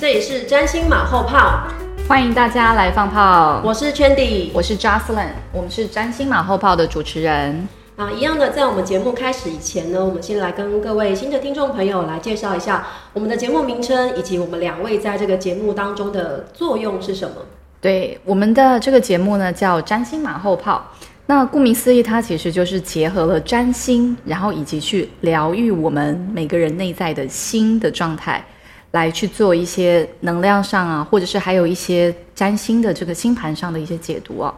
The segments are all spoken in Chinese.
这里是占星马后炮，欢迎大家来放炮。我是 Chandy，我是 Jocelyn，我们是占星马后炮的主持人。啊，一样的，在我们节目开始以前呢，我们先来跟各位新的听众朋友来介绍一下我们的节目名称，以及我们两位在这个节目当中的作用是什么。对，我们的这个节目呢叫占星马后炮。那顾名思义，它其实就是结合了占星，然后以及去疗愈我们每个人内在的心的状态。来去做一些能量上啊，或者是还有一些占星的这个星盘上的一些解读啊。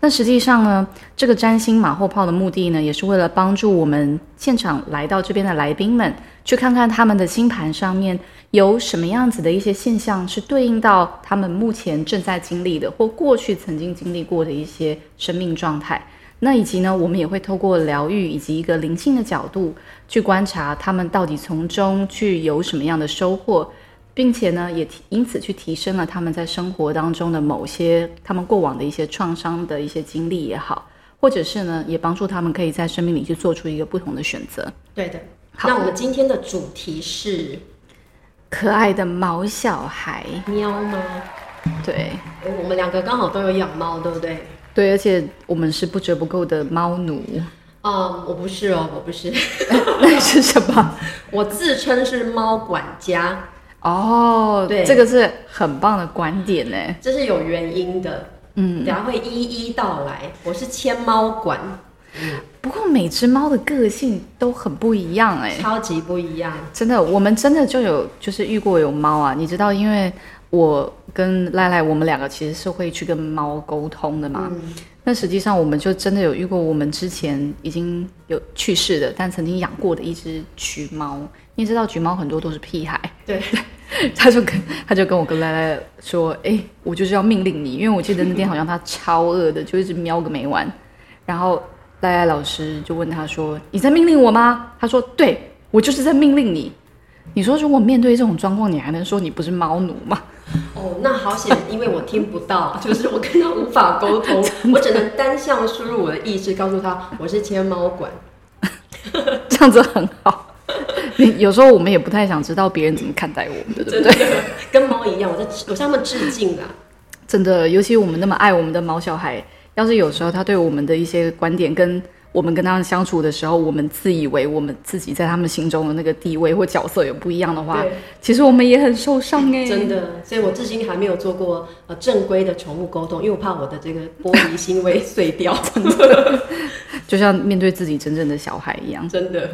那实际上呢，这个占星马后炮的目的呢，也是为了帮助我们现场来到这边的来宾们，去看看他们的星盘上面有什么样子的一些现象，是对应到他们目前正在经历的，或过去曾经经历过的一些生命状态。那以及呢，我们也会透过疗愈以及一个灵性的角度去观察他们到底从中去有什么样的收获。并且呢，也因此去提升了他们在生活当中的某些他们过往的一些创伤的一些经历也好，或者是呢，也帮助他们可以在生命里去做出一个不同的选择。对的。那我们今天的主题是可爱的毛小孩喵吗？对，我们两个刚好都有养猫，对不对？对，而且我们是不折不扣的猫奴。啊，我不是哦，我不是。那 是什么？我自称是猫管家。哦，对，这个是很棒的观点呢。这是有原因的，嗯，等下会一一道来。我是牵猫馆，不过每只猫的个性都很不一样哎，超级不一样。真的，我们真的就有就是遇过有猫啊，你知道，因为我跟赖赖我们两个其实是会去跟猫沟通的嘛。那实际上我们就真的有遇过，我们之前已经有去世的，但曾经养过的一只橘猫。你知道橘猫很多都是屁孩，对。他就跟他就跟我跟赖赖说：“哎，我就是要命令你，因为我记得那天好像他超饿的，就一直喵个没完。然后赖赖老师就问他说：‘你在命令我吗？’他说：‘对，我就是在命令你。’你说如果面对这种状况，你还能说你不是猫奴吗？哦，那好险，因为我听不到，就是我跟他无法沟通，我只能单向输入我的意识，告诉他我是牵猫管，这样子很好。”你 有时候我们也不太想知道别人怎么看待我们的，对不对？跟猫一样，我在我向他们致敬啊。真的，尤其我们那么爱我们的毛小孩，要是有时候他对我们的一些观点，跟我们跟他们相处的时候，我们自以为我们自己在他们心中的那个地位或角色有不一样的话，其实我们也很受伤哎。真的，所以我至今还没有做过呃正规的宠物沟通，因为我怕我的这个玻璃心会碎掉。真的，就像面对自己真正的小孩一样。真的，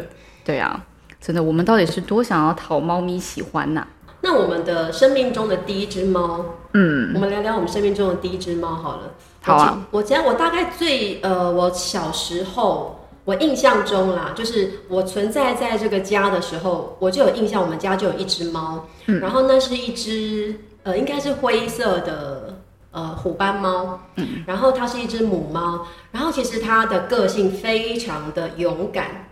对啊。真的，我们到底是多想要讨猫咪喜欢呐？那我们的生命中的第一只猫，嗯，我们聊聊我们生命中的第一只猫好了。好啊，我记得我大概最呃，我小时候，我印象中啦，就是我存在在这个家的时候，我就有印象，我们家就有一只猫，嗯。然后那是一只呃，应该是灰色的呃虎斑猫，嗯，然后它是一只母猫，然后其实它的个性非常的勇敢。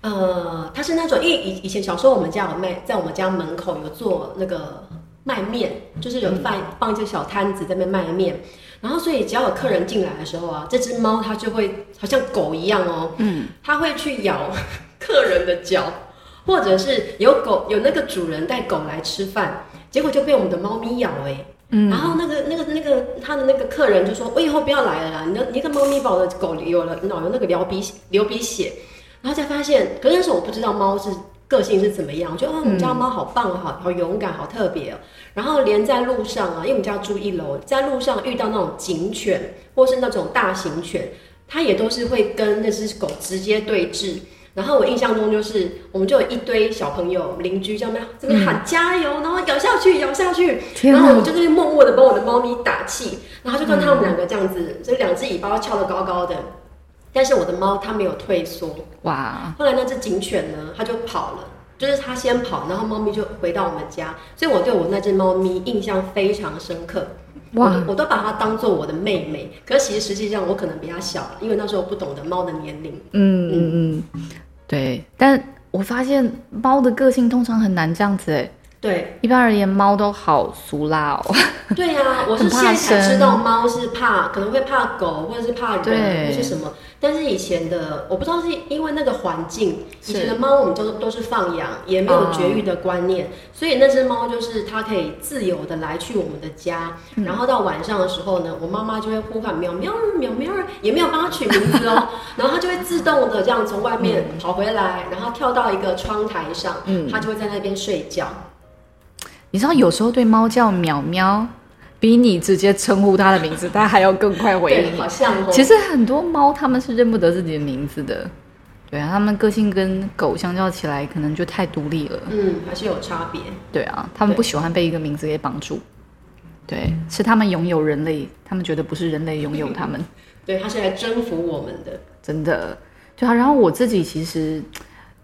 呃，它是那种，因为以以前小时候我们家有卖，在我们家门口有做那个卖面，就是有放放一些小摊子在那边卖面，然后所以只要有客人进来的时候啊，这只猫它就会好像狗一样哦，嗯，它会去咬 客人的脚，或者是有狗有那个主人带狗来吃饭，结果就被我们的猫咪咬哎，嗯，然后那个那个那个他的那个客人就说，我以后不要来了啦，你的你个猫咪把我的狗有了脑有那个流鼻流鼻血。然后才发现，可是那时候我不知道猫是个性是怎么样，我觉得哦，我们家猫好棒啊，好好勇敢，好特别哦。然后连在路上啊，因为我们家住一楼，在路上遇到那种警犬或是那种大型犬，它也都是会跟那只狗直接对峙。然后我印象中就是，我们就有一堆小朋友邻居叫咩这边喊加油，然后咬下去，咬下去。然后我就在那默默的帮我的猫咪打气，然后就看他们两个这样子，所以两只尾巴翘得高高的。但是我的猫它没有退缩哇！后来那只警犬呢，它就跑了，就是它先跑，然后猫咪就回到我们家，所以我对我那只猫咪印象非常深刻。哇我我都把它当做我的妹妹，可是其实实际上我可能比它小，因为那时候不懂得猫的年龄。嗯嗯嗯，对。但我发现猫的个性通常很难这样子哎。对一般而言，猫都好俗辣哦。对呀、我是现在才知道猫是怕，可能会怕狗或者是怕人或是什么。但是以前的我不知道是因为那个环境，以前的猫我们都都是放养，也没有绝育的观念，所以那只猫就是它可以自由的来去我们的家，然后到晚上的时候呢，我妈妈就会呼唤喵喵喵喵，也没有帮它取名字哦，然后它就会自动的这样从外面跑回来，然后跳到一个窗台上，嗯它就会在那边睡觉。你知道，有时候对猫叫喵喵，比你直接称呼它的名字，它还要更快回，应你好。像哦。其实很多猫它们是认不得自己的名字的，对啊，它们个性跟狗相较起来，可能就太独立了。嗯，还是有差别。对啊，它们不喜欢被一个名字给绑住。对，是它们拥有人类，他们觉得不是人类拥有它们，对，它是来征服我们的。真的。对啊，然后我自己其实，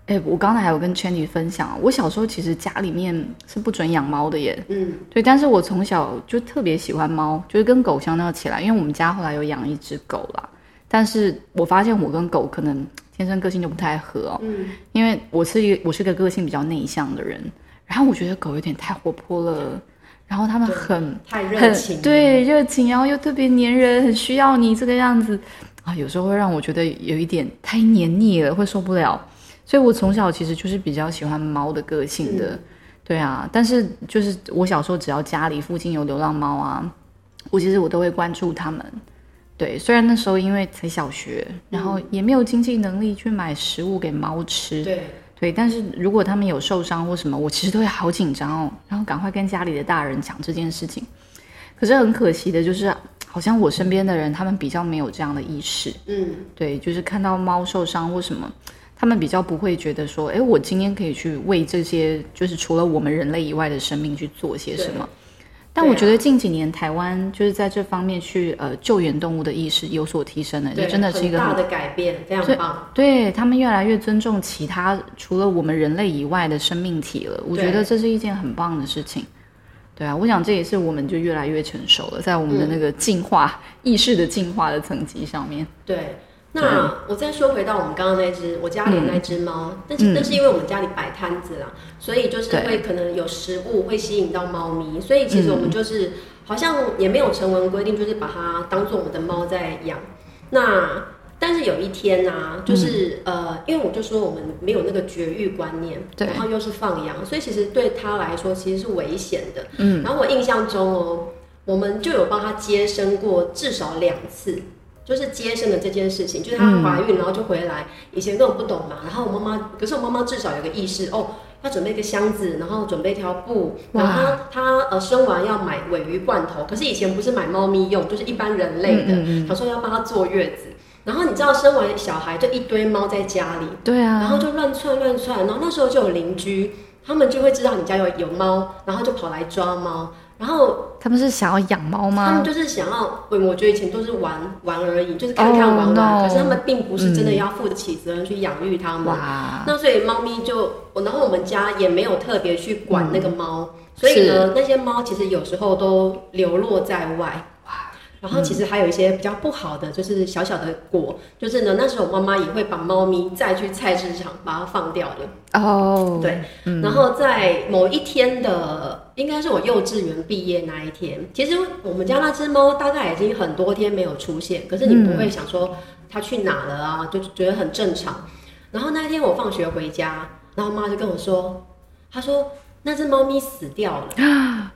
哎，我刚才还有跟 Channy 分享，我小时候其实家里面是不准养猫的耶。嗯，对，但是我从小就特别喜欢猫，就是跟狗相较起来，因为我们家后来有养一只狗啦。但是我发现我跟狗可能天生个性就不太合哦，嗯，因为我是一个我是个个性比较内向的人，然后我觉得狗有点太活泼了，然后它们对很太热很情。，对热情，然后又特别粘人，很需要你这个样子啊，有时候会让我觉得有一点太黏腻了，会受不了。所以我从小其实就是比较喜欢猫的个性的，对啊。但是就是我小时候只要家里附近有流浪猫啊，我其实我都会关注它们。对，虽然那时候因为才小学，然后也没有经济能力去买食物给猫吃，对，对，但是如果他们有受伤或什么，我其实都会好紧张哦，然后赶快跟家里的大人讲这件事情。可是很可惜的就是，好像我身边的人他们比较没有这样的意识，嗯，对，就是看到猫受伤或什么，他们比较不会觉得说，哎，我今天可以去为这些就是除了我们人类以外的生命去做些什么。但我觉得近几年台湾就是在这方面去呃救援动物的意识有所提升了，对，就真的是一个大的改变，非常对棒。对他们越来越尊重其他除了我们人类以外的生命体了，我觉得这是一件很棒的事情。对啊，我想这也是我们就越来越成熟了，在我们的那个进化、意识的进化的层级上面。对，那我再说回到我们刚刚那只我家里那只猫，但是嗯。那是因为我们家里摆摊子啦，所以就是会可能有食物会吸引到猫咪，所以其实我们就是、好像也没有成文规定，就是把它当做我们的猫在养。那但是有一天呢、啊就是、呃，因为我就说我们没有那个绝育观念，然后又是放养，所以其实对它来说其实是危险的。嗯，然后我印象中哦，我们就有帮它接生过至少两次，就是接生的这件事情，就是她怀孕然后就回来，以前根本不懂嘛。然后我妈妈，可是我妈妈至少有个意识哦。要准备一个箱子，然后准备一条布，然后她她呃生完要买尾鱼罐头，可是以前不是买猫咪用，就是一般人类的。嗯嗯嗯她说要帮她坐月子，然后你知道生完小孩就一堆猫在家里，对啊，然后就乱窜乱窜，然后那时候就有邻居，他们就会知道你家有有猫，然后就跑来抓猫，然后他们是想要养猫吗他们？就是想要，我我觉得以前都是玩玩而已，就是看看玩玩 Oh, no 可是他们并不是真的要负得起责任去养育它们。哇，那所以猫咪就，然后我们家也没有特别去管那个猫，所以呢，那些猫其实有时候都流落在外。然后其实还有一些比较不好的，就是小小的果，就是呢，那时候我妈妈也会把猫咪再去菜市场把它放掉的。哦，对，然后在某一天的，应该是我幼稚园毕业那一天，其实我们家那只猫大概已经很多天没有出现，可是你不会想说它去哪了啊，就觉得很正常。然后那一天我放学回家，然后妈就跟我说，她说那只猫咪死掉了。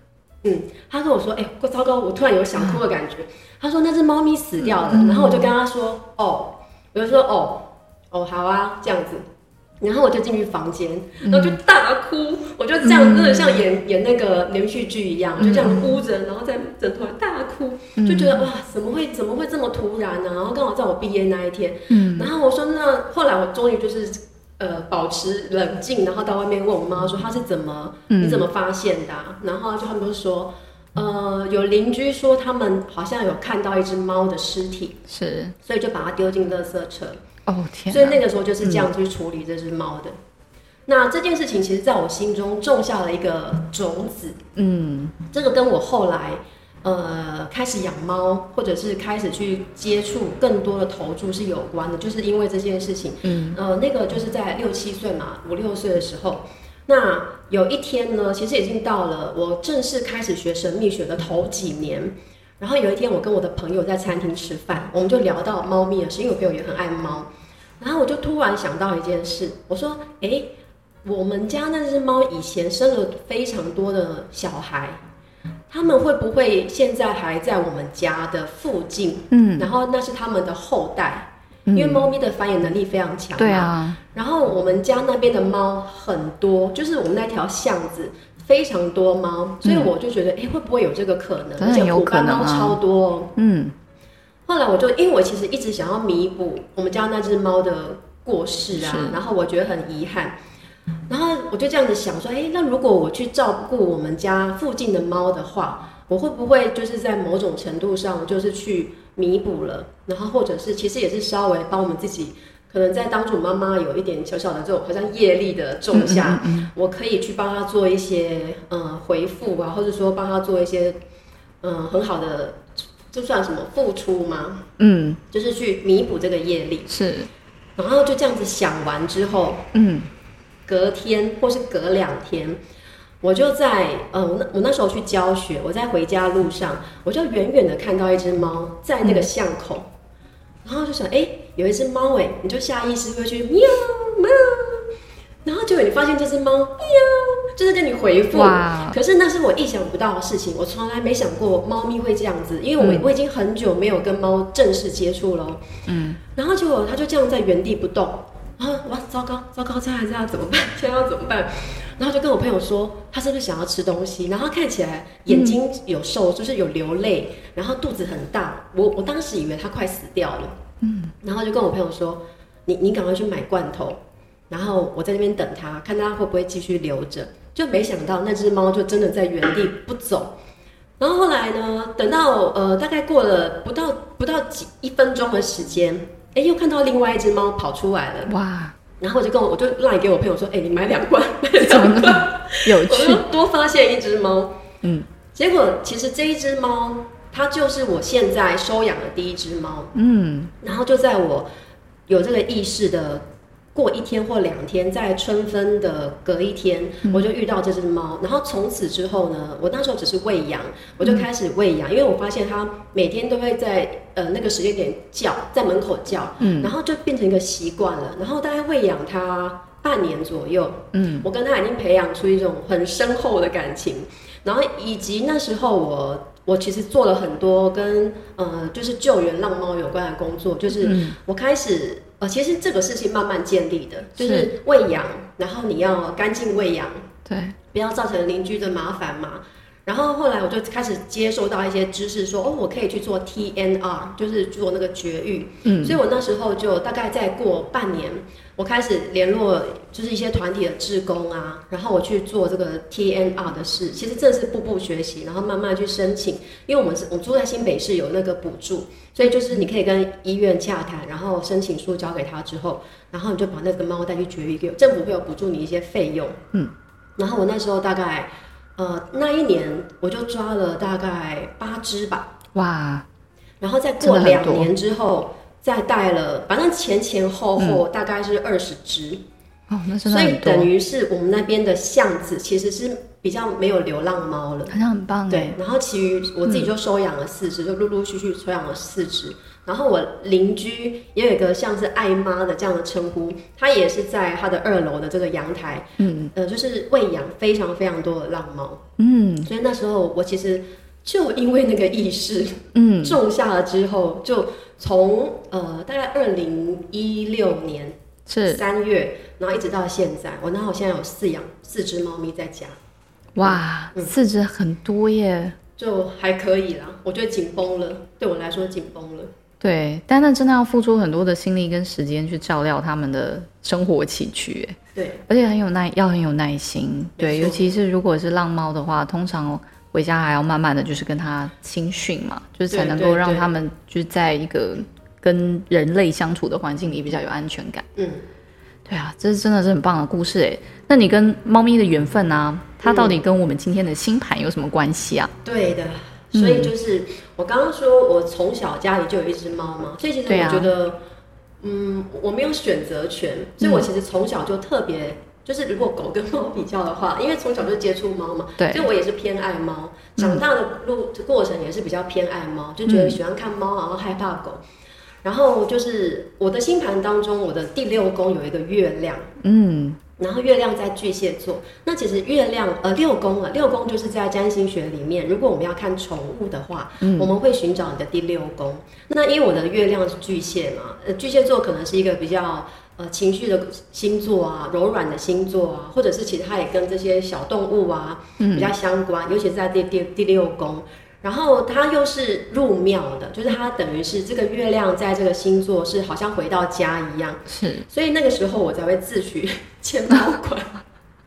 嗯，他跟我说，哎、糟糕，我突然有想哭的感觉。他说那只猫咪死掉了，然后我就跟他说，哦，我就说，哦，哦，好啊，这样子。然后我就进去房间，然后就大哭，我就这样真的像演演那个连续剧一样，就这样哭着，然后在枕头大哭，就觉得哇，怎么会怎么会这么突然呢、然后刚好在我毕业那一天，嗯，然后我说那后来我终于就是呃保持冷静，然后到外面问我妈说她是怎么嗯你怎么发现的啊、然后就他们就说。呃，有邻居说他们好像有看到一只猫的尸体，是，所以就把它丢进垃圾车。哦天所以，那个时候就是这样去处理这只猫的。那这件事情其实在我心中种下了一个种子，嗯这个跟我后来呃开始养猫，或者是开始去接触更多的投注是有关的，就是因为这件事情。嗯呃，那个就是在六七岁嘛，五六岁的时候，那有一天呢，其实已经到了我正式开始学神秘学的头几年。然后有一天，我跟我的朋友在餐厅吃饭，我们就聊到猫咪的事，因为我朋友也很爱猫。然后我就突然想到一件事，我说：“诶，我们家那只猫以前生了非常多的小孩，他们会不会现在还在我们家的附近？嗯，然后那是他们的后代，因因为猫咪的繁衍能力非常强。对。啊，然后我们家那边的猫很多，就是我们那条巷子非常多猫，所以我就觉得，哎、会不会有这个可能？而且虎斑猫超多哦。嗯后来我就因为我其实一直想要弥补我们家那只猫的过世啊，然后我觉得很遗憾，然后我就这样子想说，哎，那如果我去照顾我们家附近的猫的话，我会不会就是在某种程度上就是去弥补了，然后或者是其实也是稍微帮我们自己。可能在当主妈妈有一点小小的这种好像业力的种下，我可以去帮他做一些呃回复啊，或者说帮他做一些嗯、呃很好的，就算什么付出吗？嗯，就是去弥补这个业力。是，然后就这样子想完之后，嗯隔天或是隔两天，我就在呃，我那我那时候去教学，我在回家路上，我就远远的看到一只猫在那个巷口，然后就想，哎、有一只猫，哎，你就下意识会去喵喵，然后结果你发现这只猫喵，就是跟你回复。可是那是我意想不到的事情，我从来没想过猫咪会这样子，因为我、嗯。我已经很久没有跟猫正式接触了。哦。嗯。然后结果它就这样在原地不动，然后哇，糟糕糟糕，这样这样怎么办？现在要怎么办？然后就跟我朋友说，他是不是想要吃东西？然后看起来眼睛有瘦，就是有流泪，然后肚子很大。我我当时以为他快死掉了，嗯，然后就跟我朋友说，你你赶快去买罐头，然后我在那边等他，看他会不会继续留着。就没想到那只猫就真的在原地不走。然后后来呢，等到呃大概过了不到不到几一分钟的时间，哎，又看到另外一只猫跑出来了。哇，然后我就跟我我就赖给我朋友说，哎，你买两罐，两罐。么有 我趣就？多发现一只猫，嗯结果其实这一只猫，它就是我现在收养的第一只猫。嗯然后就在我有这个意识的过一天或两天，在春分的隔一天，我就遇到这只猫。然后从此之后呢，我那时候只是喂养，我就开始喂养，因为我发现它每天都会在呃那个时间点叫，在门口叫，嗯然后就变成一个习惯了。然后大概喂养它半年左右，嗯我跟它已经培养出一种很深厚的感情，然后以及那时候我我其实做了很多跟呃就是救援浪猫有关的工作，就是嗯我开始呃其实这个事情慢慢建立的，就是是喂养，然后你要干净喂养，对，不要造成邻居的麻烦嘛。然后后来我就开始接受到一些知识说，哦，我可以去做 TNR，就是做那个绝育。嗯所以我那时候就大概再过半年，我开始联络就是一些团体的志工啊，然后我去做这个 TNR 的事。其实这是步步学习，然后慢慢去申请。因为我们是我住在新北市有那个补助，所以就是你可以跟医院洽谈，然后申请书交给他之后，然后你就把那个猫带去绝育，给政府会有补助你一些费用。嗯，然后我那时候大概呃那一年我就抓了大概八只吧。哇，然后再过两年之后，再带了，反正前前后后大概是二十只，哦，那真的所以，等于是我们那边的巷子其实是比较没有流浪猫了。好像很棒对哎，，然后其余我自己就收养了四只，就陆陆续续收养了四只。然后我邻居也有一个像是爱妈的这样的称呼，他也是在他的二楼的这个阳台，嗯呃，就是喂养非常非常多的浪猫。嗯所以那时候我其实就因为那个意识，嗯，种下了之后，就从呃大概二零一六年是三月，然后一直到现在，我那我现在有饲养四只猫咪在家，哇，嗯四只很多耶。就还可以啦。我觉得紧绷了，对我来说紧绷了。对，但那真的要付出很多的心力跟时间去照料他们的生活起居，哎对，而且很有耐，要很有耐心。对，尤其是如果是浪猫的话，通常回家还要慢慢的就是跟它亲训嘛，就是才能够让他们就是在一个跟人类相处的环境里比较有安全感。嗯，对啊，这是真的是很棒的故事哎。那你跟猫咪的缘分啊，它到底跟我们今天的星盘有什么关系啊？对的，所以就是我刚刚说我从小家里就有一只猫嘛，所以其实我觉得，嗯，我没有选择权，所以我其实从小就特别。就是如果狗跟猫比较的话，因为从小就接触猫嘛，对，所以我也是偏爱猫。长大的路过程也是比较偏爱猫，就觉得喜欢看猫，然后害怕狗。然后就是我的星盘当中，我的第六宫有一个月亮，嗯，然后月亮在巨蟹座。那其实月亮呃六宫啊，六宫就是在占星学里面，如果我们要看宠物的话，我们会寻找你的第六宫。那因为我的月亮是巨蟹嘛，呃，巨蟹座可能是一个比较。呃，情绪的星座啊，柔软的星座啊，或者是其实它也跟这些小动物啊比较相关，尤其是在第第第六宫，然后它又是入庙的，就是它等于是这个月亮在这个星座是好像回到家一样，是，所以那个时候我才会自诩 牵猫馆，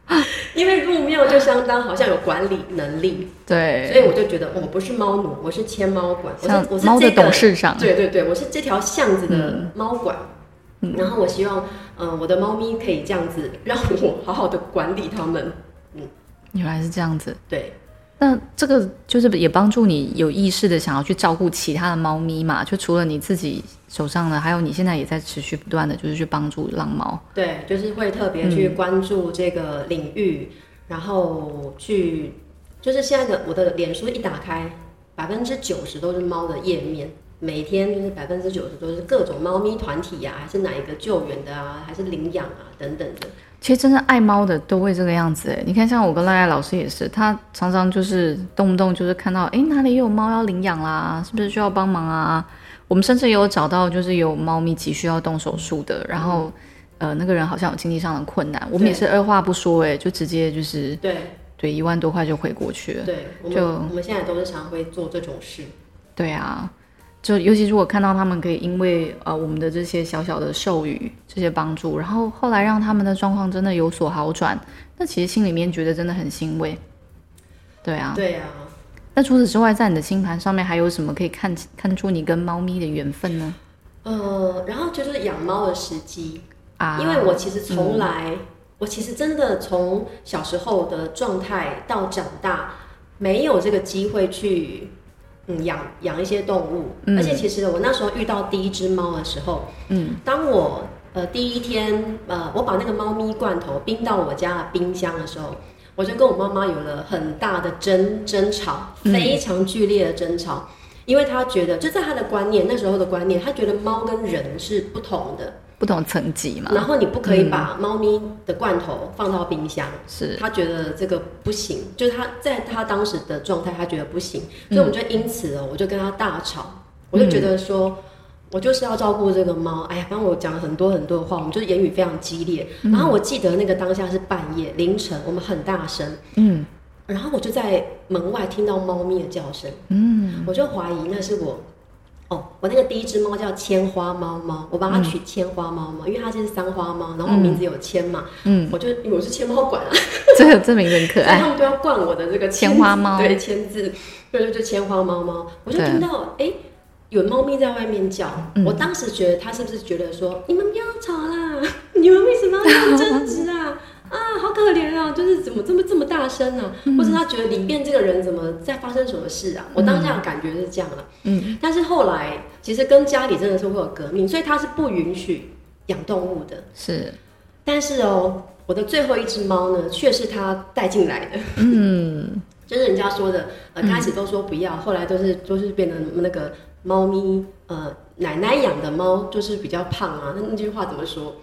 因为入庙就相当好像有管理能力，对，所以我就觉得我不是猫奴，我是牵猫馆，我是我是猫的董事长，对对对，我是这条巷子的猫馆。然后我希望，嗯，我的猫咪可以这样子让我好好的管理它们。嗯，原来是这样子。对，那这个就是也帮助你有意识的想要去照顾其他的猫咪嘛？就除了你自己手上的，还有你现在也在持续不断的就是去帮助浪猫。对，就是会特别去关注这个领域，然后去，就是现在的我的脸书一打开，百分之九十都是猫的页面。每天就是百分之九十都是各种猫咪团体呀，还是哪一个救援的啊，还是领养啊等等的。其实真正爱猫的都会这个样子哎。你看，像我跟赖赖老师也是，他常常就是动不动就是看到，哎，哪里有猫要领养啦，是不是需要帮忙啊？我们甚至有找到就是有猫咪急需要动手术的，然后呃那个人好像有经济上的困难，我们也是二话不说哎，就直接就是对对一万多块就回过去了。对，就我们现在都是常会做这种事。对啊。就尤其是我看到他们可以因为呃我们的这些小小的授予这些帮助，然后后来让他们的状况真的有所好转，那其实心里面觉得真的很欣慰。对啊，对啊。那除此之外，在你的星盘上面还有什么可以看看出你跟猫咪的缘分呢？呃，然后就是养猫的时机啊，因为我其实从来，我其实真的从小时候的状态到长大，没有这个机会去。嗯，养养一些动物，而且其实我那时候遇到第一只猫的时候，嗯，当我呃第一天呃我把那个猫咪罐头冰到我家的冰箱的时候，我就跟我妈妈有了很大的争争吵，非常剧烈的争吵，因为她觉得就在她的观念那时候的观念，她觉得猫跟人是不同的。不同层级嘛，然后你不可以把猫咪的罐头放到冰箱，是。他觉得这个不行，就是他在他当时的状态，他觉得不行，所以我们就因此哦，我就跟他大吵，我就觉得说，我就是要照顾这个猫，哎呀，反正我讲了很多很多的话，我们就是言语非常激烈，然后我记得那个当下是半夜凌晨，我们很大声，嗯，然后我就在门外听到猫咪的叫声，嗯，我就怀疑那是我。哦，我那个第一只猫叫千花猫猫，我帮它取千花猫猫，因为它就是三花猫，然后名字有千嘛，嗯，我就因为我是千猫馆啊，这个这名字很可爱，他们都要冠我的这个千花猫，对，千字，对对，就千花猫猫，我就听到哎，有猫咪在外面叫，我当时觉得它是不是觉得说，你们不要吵啦，你们为什么要争执啊？啊，好可怜啊！就是怎么这么这么大声呢？或者他觉得里面这个人怎么在发生什么事啊？我当下的感觉是这样啊。嗯，但是后来其实跟家里真的是会有革命，所以他是不允许养动物的。是，但是哦，我的最后一只猫呢，却是他带进来的。嗯，就是人家说的，呃，开始都说不要，后来都是都是变成那个猫咪，呃，奶奶养的猫就是比较胖啊。那那句话怎么说？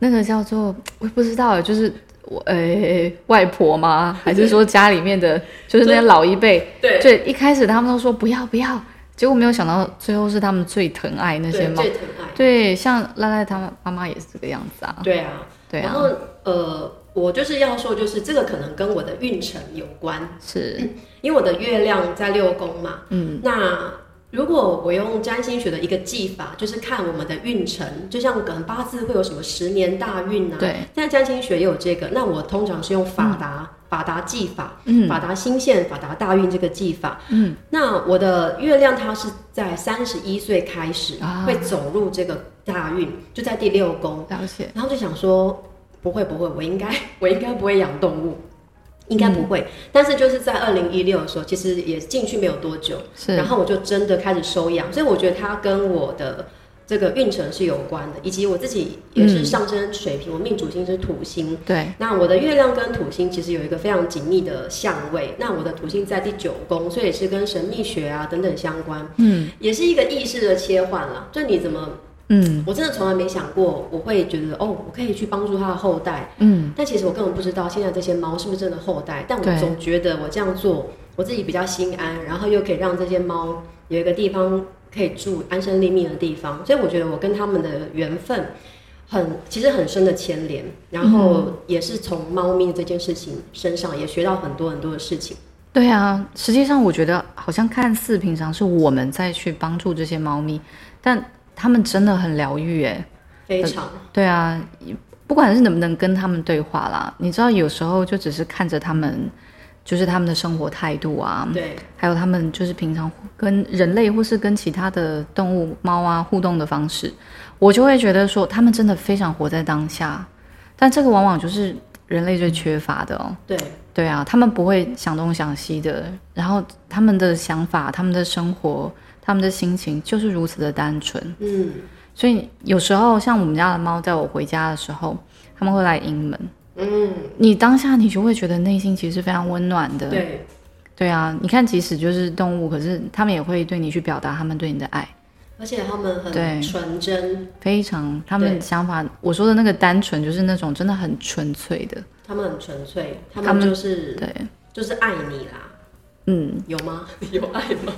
那个叫做我也不知道，就是我呃外婆吗？还是说家里面的，就是那些老一辈？对，对，一开始他们都说不要不要，结果没有想到最后是他们最疼爱那些猫，最疼爱。对，像赖赖他妈妈也是这个样子啊。对啊，对啊。然后呃，我就是要说，就是这个可能跟我的运程有关，是因为我的月亮在六宫嘛。嗯，那。如果我用占星学的一个技法，就是看我们的运程，就像可能八字会有什么十年大运啊？对。现在占星学也有这个，那我通常是用法达法达技法，嗯，法达星线法达大运这个技法，嗯。那我的月亮它是在三十一岁开始会走入这个大运，就在第六宫，了解，然后就想说，不会不会，我应该 我应该不会养动物，应该不会。但是就是在二零一六的时候，其实也进去没有多久，是，然后我就真的开始收养，所以我觉得它跟我的这个运程是有关的，以及我自己也是上升水平，我命主星是土星，对，那我的月亮跟土星其实有一个非常紧密的相位，那我的土星在第九宫，所以也是跟神秘学啊等等相关，嗯。也是一个意识的切换啦。就你怎么，嗯。我真的从来没想过，我会觉得哦，我可以去帮助它的后代，嗯，但其实我根本不知道现在这些猫是不是真的后代，但我总觉得我这样做，我自己比较心安，然后又可以让这些猫有一个地方可以住安身立命的地方，所以我觉得我跟他们的缘分很其实很深的牵连，然后也是从猫咪这件事情身上也学到很多很多的事情。对啊，实际上我觉得好像看似平常是我们在去帮助这些猫咪，但它们真的很疗愈哎。非常对啊，不管是能不能跟他们对话啦，你知道有时候就只是看着他们，就是他们的生活态度啊，对，还有他们就是平常跟人类或是跟其他的动物猫啊互动的方式，我就会觉得说他们真的非常活在当下，但这个往往就是人类最缺乏的哦。对，对啊，他们不会想东想西的，然后他们的想法、他们的生活、他们的心情就是如此的单纯。嗯，所以有时候像我们家的猫，在我回家的时候，他们会来迎门。嗯，你当下你就会觉得内心其实是非常温暖的。对，对啊，你看，即使就是动物，可是他们也会对你去表达他们对你的爱，而且他们很纯真，非常他们想法，我说的那个单纯，就是那种真的很纯粹的。他们很纯粹，他们就是对，就是爱你啦，嗯，有吗？有爱吗？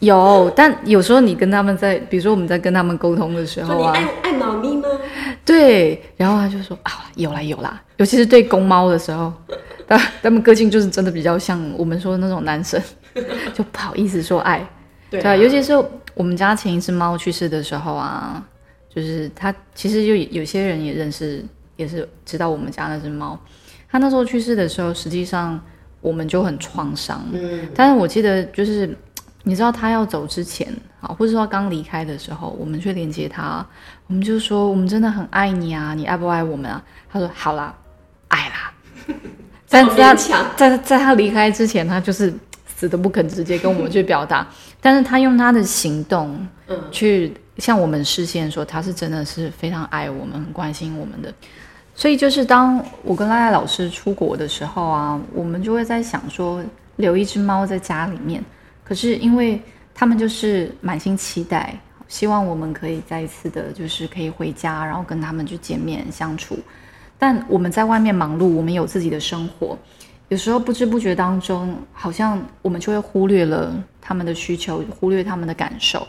有，但有时候你跟他们在，比如说我们在跟他们沟通的时候啊，你爱爱猫咪吗？对，然后他就说啊，有啦有啦，尤其是对公猫的时候，他他们个性就是真的比较像我们说的那种男生，就不好意思说爱，对对啊，尤其是我们家前一只猫去世的时候啊，就是它其实就有些人也认识，也是知道我们家那只猫，它那时候去世的时候，实际上我们就很创伤，嗯，但是我记得就是，你知道他要走之前啊，或者说刚离开的时候，我们去连接他，我们就说我们真的很爱你啊，你爱不爱我们啊？他说好啦，爱啦。但这么是他在在他离开之前，他就是死都不肯直接跟我们去表达，但是他用他的行动嗯，去向我们示现说他是真的是非常爱我们、很关心我们的。所以就是当我跟赖赖老师出国的时候啊，我们就会在想说留一只猫在家里面，可是因为他们就是满心期待，希望我们可以再一次的，就是可以回家，然后跟他们去见面相处。但我们在外面忙碌，我们有自己的生活，有时候不知不觉当中，好像我们就会忽略了他们的需求，忽略他们的感受。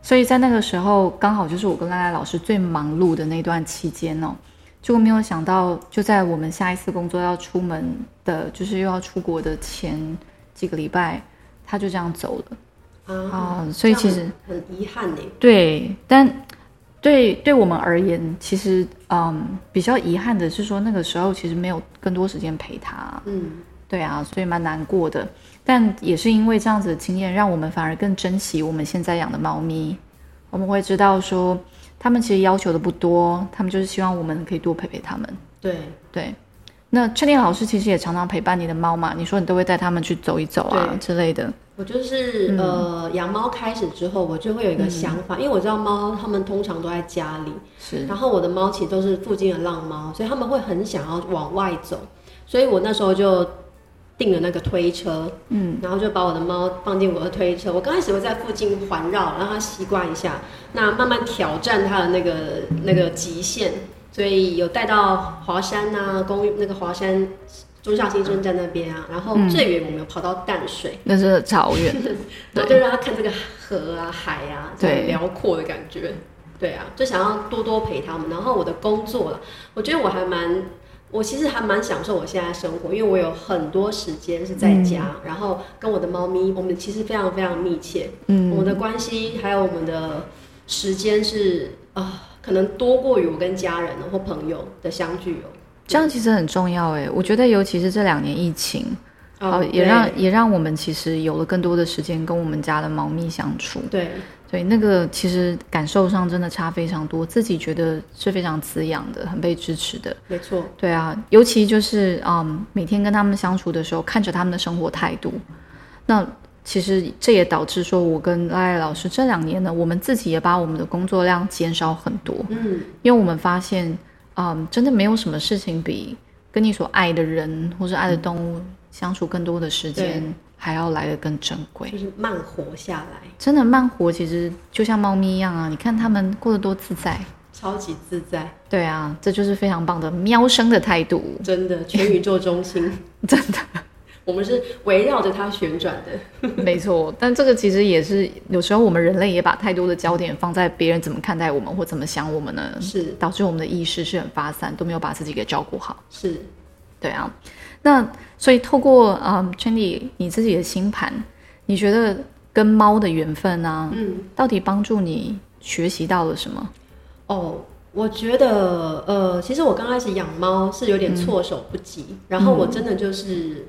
所以在那个时候，刚好就是我跟赖赖老师最忙碌的那段期间哦。就没有想到，就在我们下一次工作要出门的，就是又要出国的前几个礼拜，他就这样走了啊，啊。所以其实很遗憾呢。对，但对对我们而言，其实嗯比较遗憾的是说，那个时候其实没有更多时间陪他。嗯，对啊，所以蛮难过的。但也是因为这样子的经验，让我们反而更珍惜我们现在养的猫咪。我们会知道说，他们其实要求的不多，他们就是希望我们可以多陪陪他们。对，对，那确定老师其实也常常陪伴你的猫嘛？你说你都会带他们去走一走啊之类的。我就是、嗯呃养猫开始之后，我就会有一个想法，因为我知道猫它们通常都在家里，是，然后我的猫其实都是附近的浪猫，所以他们会很想要往外走，所以我那时候就订了那个推车，嗯，然后就把我的猫放进我的推车。我刚开始会在附近环绕，让它习惯一下，那慢慢挑战它的那个那个极限，所以有带到华山啊，公寓那个华山中校新生站那边啊，然后嗯最远我们有跑到淡水。那是超远的。然后就让他看这个河啊、海啊，这对种辽阔的感觉。对啊，就想要多多陪他们。然后我的工作了，我觉得我还蛮，我其实还蛮享受我现在生活，因为我有很多时间是在家，然后跟我的猫咪，我们其实非常非常密切，嗯我们的关系还有我们的时间是啊、可能多过于我跟家人或朋友的相聚哦。这样其实很重要哎，我觉得尤其是这两年疫情，好，也让也让我们其实有了更多的时间跟我们家的猫咪相处。对对，那个其实感受上真的差非常多，自己觉得是非常滋养的，很被支持的。没错，对啊，尤其就是嗯，每天跟他们相处的时候，看着他们的生活态度，那其实这也导致说，我跟赖赖老师这两年呢，我们自己也把我们的工作量减少很多。嗯，因为我们发现，嗯，真的没有什么事情比跟你所爱的人或是爱的动物相处更多的时间，还要来的更珍贵。就是慢活下来，真的慢活，其实就像猫咪一样啊！你看它们过得多自在。超级自在，对啊，这就是非常棒的喵生的态度。真的，全宇宙中心，真的，我们是围绕着它旋转的。没错，但这个其实也是有时候我们人类也把太多的焦点放在别人怎么看待我们或怎么想我们呢？是导致我们的意识是很发散，都没有把自己给照顾好。是，对啊。那所以透过嗯 c h a n d y 你自己的星盘，你觉得跟猫的缘分啊，嗯，到底帮助你学习到了什么？哦，我觉得，呃，其实我刚开始养猫是有点措手不及，然后我真的就是，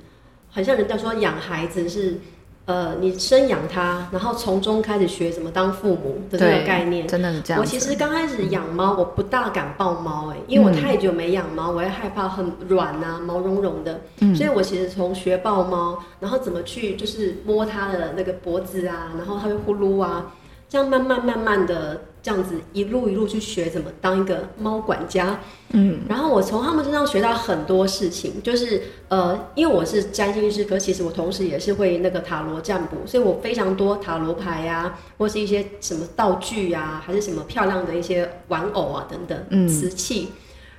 很像人家说养孩子是，呃，你生养他，然后从中开始学怎么当父母的这个概念。真的是这样。我其实刚开始养猫，我不大敢抱猫，哎，因为我太久没养猫，我会害怕很软啊，毛茸茸的，嗯所以我其实从学抱猫，然后怎么去就是摸它的那个脖子啊，然后它会呼噜啊，这样慢慢慢慢的这样子一路一路去学怎么当一个猫管家，嗯。然后我从他们身上学到很多事情，就是呃，因为我是占星师，可其实我同时也是会那个塔罗占卜，所以我非常多塔罗牌呀、或是一些什么道具呀、还是什么漂亮的一些玩偶啊等等，嗯。瓷器。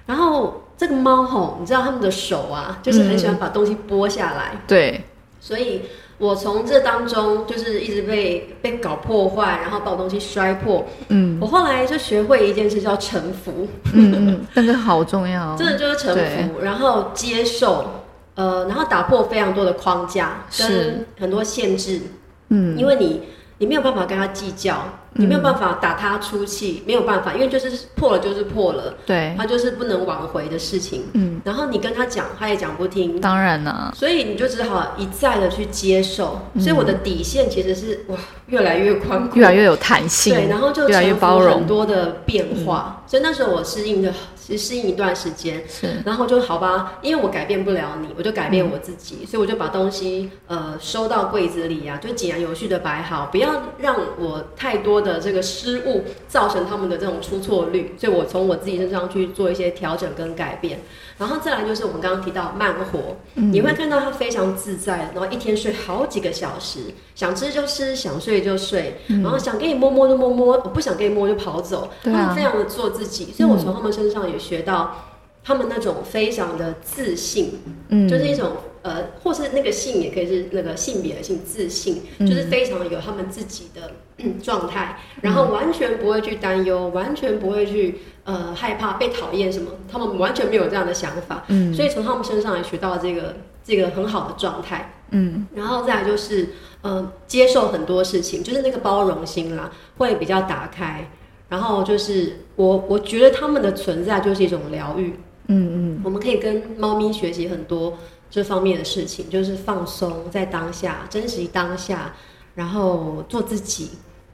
然后这个猫吼，你知道他们的手啊，就是很喜欢把东西剥下来，对，所以我从这当中就是一直被被搞破坏，然后把我东西摔破。嗯我后来就学会一件事叫臣服。嗯嗯，那个好重要。真的就是臣服，然后接受，呃，然后打破非常多的框架跟很多限制，嗯因为你你没有办法跟他计较，你没有办法打他出气，没有办法，因为就是破了就是破了，对，他就是不能挽回的事情。嗯，然后你跟他讲，他也讲不听，当然了，所以你就只好一再的去接受。嗯。所以我的底线其实是哇越来越宽阔，越来越有弹性，对，然后就越来越包容。嗯很多的变化。所以那时候我适应的，其实适应一段时间。是。然后就好吧，因为我改变不了你，我就改变我自己，所以我就把东西呃收到柜子里啊，就井然有序的摆好，不要让我太多的这个失误造成他们的这种出错率，所以我从我自己身上去做一些调整跟改变。然后再来就是我们刚刚提到慢活，你会看到他非常自在，然后一天睡好几个小时，想吃就吃，想睡就睡，然后想给你摸摸就摸摸，我不想给你摸就跑走，啊他们非常的做自己，所以我从他们身上也学到。他们那种非常的自信，嗯，就是一种呃，或是那个性也可以是那个性别的性，自信，就是非常有他们自己的嗯状态，然后完全不会去担忧，完全不会去呃害怕被讨厌什么，他们完全没有这样的想法，嗯所以从他们身上也学到这个这个很好的状态。嗯然后再来就是，呃，接受很多事情，就是那个包容心啦，会比较打开。然后就是我，我觉得他们的存在就是一种疗愈。嗯嗯我们可以跟猫咪学习很多这方面的事情，就是放松在当下，珍惜当下，然后做自己。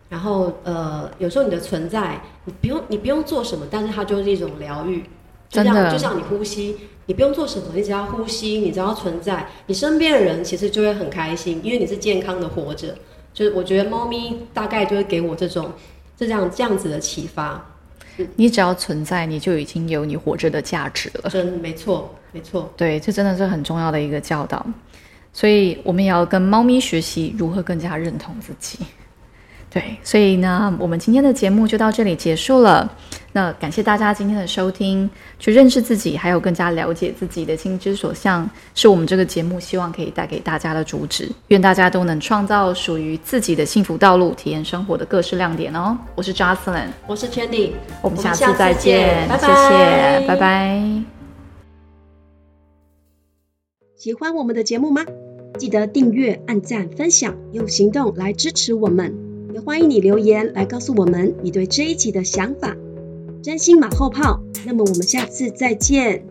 然后呃，有时候你的存在，你不用你不用做什么，但是它就是一种疗愈。就像就像你呼吸，你不用做什么，你只要呼吸，你只要存在，你身边的人其实就会很开心，因为你是健康的活着。就是我觉得猫咪大概就会给我这种这样这样子的启发，你只要存在，你就已经有你活着的价值了。真没错没错。对，这真的是很重要的一个教导。所以我们也要跟猫咪学习如何更加认同自己。对，所以呢，我们今天的节目就到这里结束了。那感谢大家今天的收听，去认识自己，还有更加了解自己的心之所向，是我们这个节目希望可以带给大家的主旨。愿大家都能创造属于自己的幸福道路，体验生活的各式亮点哦。我是 Jocelyn，我是 Chandy，我们下次再见，见拜拜谢谢，拜拜。喜欢我们的节目吗？记得订阅、按赞、分享，用行动来支持我们。欢迎你留言来告诉我们你对这一集的想法。真心马后炮，那么我们下次再见。